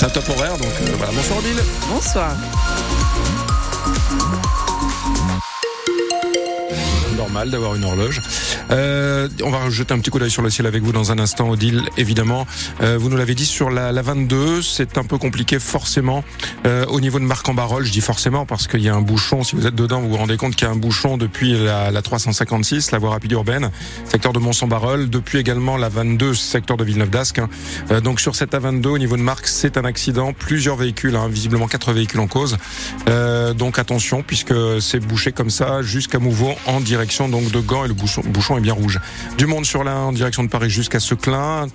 C'est un top horaire, donc euh, voilà. Bonsoir Odile. Bonsoir. D'avoir une horloge. Euh, on va jeter un petit coup d'œil sur le ciel avec vous dans un instant, Odile. Évidemment, euh, vous nous l'avez dit sur la, la 22, c'est un peu compliqué forcément euh, au niveau de Marc-en-Barol. Je dis forcément parce qu'il y a un bouchon. Si vous êtes dedans, vous vous rendez compte qu'il y a un bouchon depuis la, la 356, la voie rapide urbaine, secteur de Mont-Saint-Barol, depuis également la 22, secteur de Villeneuve-d'Ascq. Hein. Donc sur cette A22, au niveau de Marc, c'est un accident. Plusieurs véhicules, hein, visiblement quatre véhicules en cause. Donc attention, puisque c'est bouché comme ça jusqu'à Mouveau en direction donc de Gand et le bouchon, est bien rouge. Du monde sur en direction de Paris jusqu'à Seclin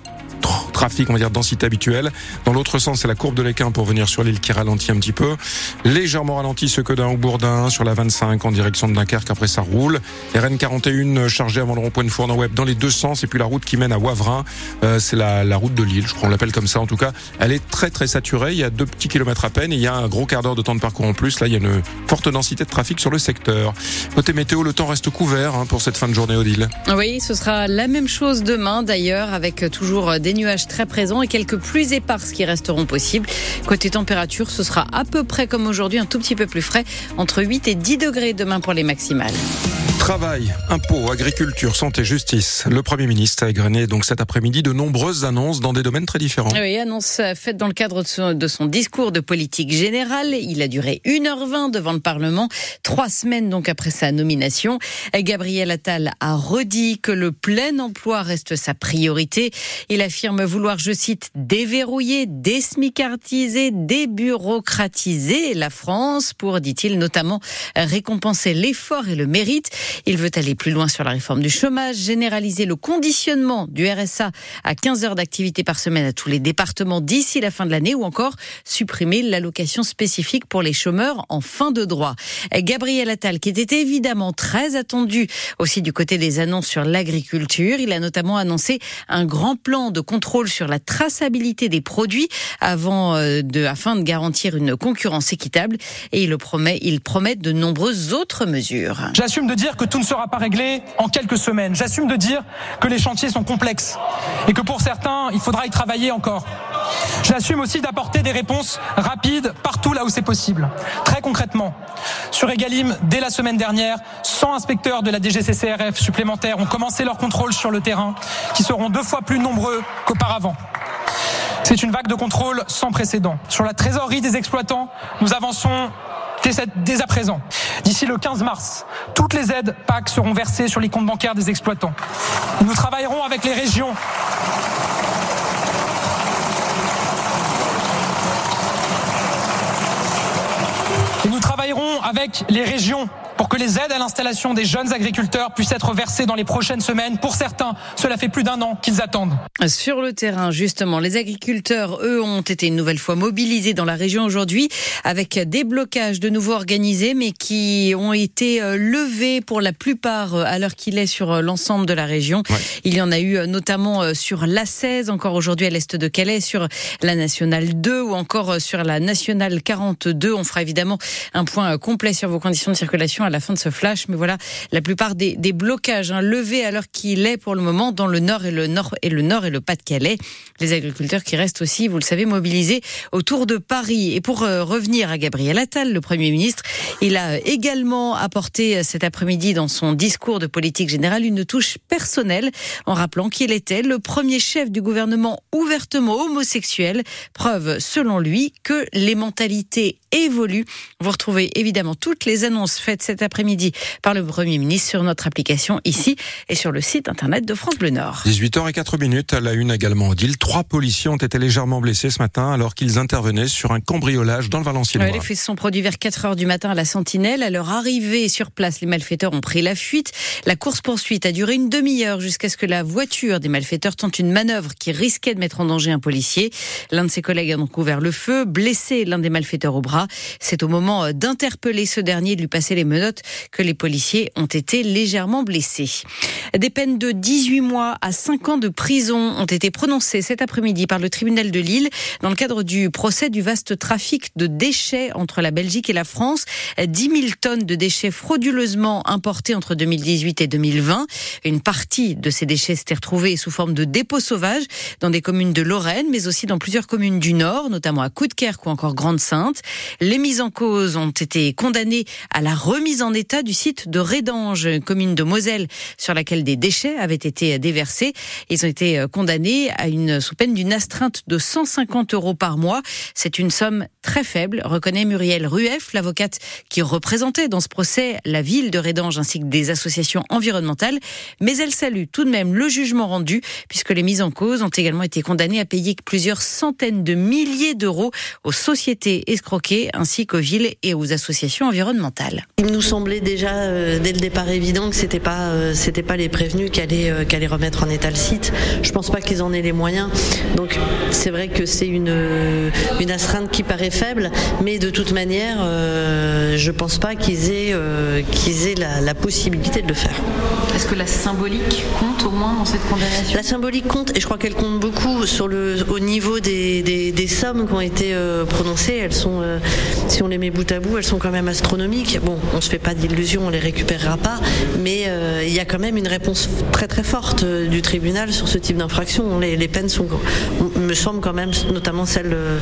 trafic, on va dire densité habituelle. Dans l'autre sens, c'est la courbe de l'Équin pour venir sur l'île qui ralentit un petit peu. Légèrement ralenti ce que d'un au Bourdin sur la 25 en direction de Dunkerque. Après, ça roule. RN 41 chargé avant le rond-point de Fournon Web dans les deux sens. Et puis la route qui mène à Wavrin, euh, c'est la, la, route de Lille. Je crois qu'on l'appelle comme ça. En tout cas, elle est très très saturée. Il y a deux petits kilomètres à peine. Et il y a un gros quart d'heure de temps de parcours en plus. Là, il y a une forte densité de trafic sur le secteur. Côté météo, le temps reste couvert hein, pour cette fin de journée, Odile. Oui, ce sera la même chose demain d'ailleurs, avec toujours des nuages très présents et quelques pluies éparses qui resteront possibles. Côté température, ce sera à peu près comme aujourd'hui, un tout petit peu plus frais, entre 8 et 10 degrés demain pour les maximales. Travail, impôts, agriculture, santé, justice. Le Premier ministre a égrené donc cet après-midi de nombreuses annonces dans des domaines très différents. Oui, annonce faite dans le cadre de son, de son, discours de politique générale. Il a duré 1h20 devant le Parlement, trois semaines donc après sa nomination. Gabriel Attal a redit que le plein emploi reste sa priorité. Il affirme vouloir, je cite, déverrouiller, désmicartiser, débureaucratiser la France pour, dit-il, notamment récompenser l'effort et le mérite. Il veut aller plus loin sur la réforme du chômage, généraliser le conditionnement du RSA à 15 heures d'activité par semaine à tous les départements d'ici la fin de l'année ou encore supprimer l'allocation spécifique pour les chômeurs en fin de droit. Gabriel Attal, qui était évidemment très attendu aussi du côté des annonces sur l'agriculture, il a notamment annoncé un grand plan de contrôle sur la traçabilité des produits avant euh, de, afin de garantir une concurrence équitable et il promet, il promet de nombreuses autres mesures. J'assume de dire que tout ne sera pas réglé en quelques semaines. J'assume de dire que les chantiers sont complexes et que pour certains, il faudra y travailler encore. J'assume aussi d'apporter des réponses rapides partout là où c'est possible. Très concrètement, sur Egalim, dès la semaine dernière, 100 inspecteurs de la DGCCRF supplémentaires ont commencé leur contrôle sur le terrain, qui seront deux fois plus nombreux qu'auparavant. C'est une vague de contrôle sans précédent. Sur la trésorerie des exploitants, nous avançons dès à présent. D'ici le 15 mars, toutes les aides PAC seront versées sur les comptes bancaires des exploitants. Nous travaillerons avec les régions Et nous travaillerons avec les régions pour que les aides à l'installation des jeunes agriculteurs puissent être versées dans les prochaines semaines. Pour certains, cela fait plus d'un an qu'ils attendent. Sur le terrain, justement, les agriculteurs, eux, ont été une nouvelle fois mobilisés dans la région aujourd'hui avec des blocages de nouveau organisés, mais qui ont été euh, levés pour la plupart euh, à l'heure qu'il est sur euh, l'ensemble de la région. Ouais. Il y en a eu notamment sur l'A16, encore aujourd'hui à l'est de Calais, sur la Nationale 2 ou encore sur la Nationale 42. On fera évidemment un point complet sur vos conditions de circulation à la fin de ce flash. Mais voilà, la plupart des, blocages hein, levés à l'heure qu'il est pour le moment dans le nord et le nord et le nord et le Pas-de-Calais. Les agriculteurs qui restent aussi, vous le savez, mobilisés autour de Paris. Et pour euh, revenir à Gabriel Attal, le Premier ministre, il a également apporté euh, cet après-midi dans son discours de politique générale une touche personnelle en rappelant qu'il était le premier chef du gouvernement ouvertement homosexuel. Preuve, selon lui, que les mentalités évoluent. Vous retrouvez évidemment toutes les annonces faites cet après-midi par le Premier ministre sur notre application ici et sur le site internet de France Bleu Nord. 18h04 minutes à la une également Odile. Trois policiers ont été légèrement blessés ce matin alors qu'ils intervenaient sur un cambriolage dans le Valenciennois. Ouais, les faits sont produits vers 4 heures du matin à la Sentinelle. À leur arrivée sur place, les malfaiteurs ont pris la fuite. La course-poursuite a duré une demi-heure jusqu'à ce que la voiture des malfaiteurs tente une manœuvre qui risquait de mettre en danger un policier. L'un de ses collègues a donc ouvert le feu, blessé l'un des malfaiteurs au bras. C'est au moment d'interpeller ce dernier, de lui passer les menottes que les policiers ont été légèrement blessés. Des peines de 18 mois à 5 ans de prison ont été prononcées cet après-midi par le tribunal de Lille dans le cadre du procès du vaste trafic de déchets entre la Belgique et la France. 10 000 tonnes de déchets frauduleusement importés entre 2018 et 2020. Une partie de ces déchets s'était retrouvée sous forme de dépôts sauvages dans des communes de Lorraine, mais aussi dans plusieurs communes du Nord, notamment à Coudekerque ou encore Grande-Sainte. Les mises en cause ont été condamnées à la remise en état du site de Rédange, commune de Moselle, sur laquelle des déchets avaient été déversés. Ils ont été condamnés à une sous peine d'une astreinte de 150 euros par mois. C'est une somme très faible, reconnaît Muriel Rueff, l'avocate qui représentait dans ce procès la ville de Rédange ainsi que des associations environnementales. Mais elle salue tout de même le jugement rendu puisque les mises en cause ont également été condamnées à payer plusieurs centaines de milliers d'euros aux sociétés escroquées ainsi qu'aux villes et aux associations environnementales. Il nous semblait déjà euh, dès le départ évident que c'était pas euh, c'était pas les prévenus qui allaient, euh, qui allaient remettre en état le site. Je pense pas qu'ils en aient les moyens. Donc c'est vrai que c'est une une astreinte qui paraît faible, mais de toute manière, je pense pas qu'ils aient euh, la possibilité de le faire. Est-ce que la symbolique compte au moins dans cette condamnation? La symbolique compte et je crois qu'elle compte beaucoup sur le au niveau des, des, des sommes qui ont été euh, prononcées. Elles sont, euh, si on les met bout à bout, elles sont quand même astronomiques. Bon, on se fait pas d'illusions, on les récupérera pas, mais euh, il y a quand même une réponse très très forte euh, du tribunal sur ce type d'infraction. Les, les, peines sont, me semble quand même, notamment celles euh,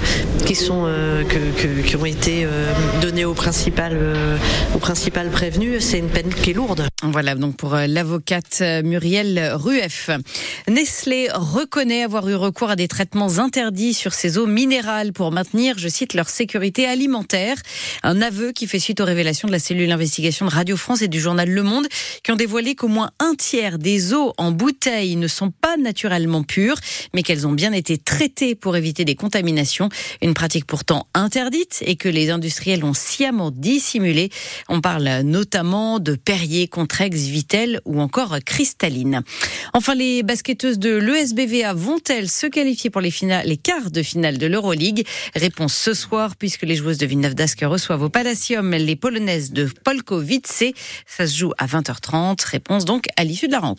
qui sont que, que, qui ont été données au principal au principal prévenu. C'est une peine qui est lourde. Voilà donc pour l'avocate Muriel Rueff. Nestlé reconnaît avoir eu recours à des traitements interdits sur ses eaux minérales pour maintenir, je cite, leur sécurité alimentaire. Un aveu qui fait suite aux révélations de la cellule d'investigation de Radio France et du journal Le Monde qui ont dévoilé qu'au moins un tiers des eaux en bouteille ne sont pas naturellement pures, mais qu'elles ont bien été traitées pour éviter des contaminations. Une pratique pourtant interdite et que les industriels ont sciemment dissimulé. On parle notamment de Perrier, Contrex, Vitel ou encore Cristalline. Enfin, les basketteuses de l'ESBVA vont-elles se qualifier pour les, quarts de finale de l'Euroleague? Réponse ce soir, puisque les joueuses de Villeneuve d'Ascq reçoivent au Palacium les Polonaises de Polkowice. Ça se joue à 20h30. Réponse donc à l'issue de la rencontre.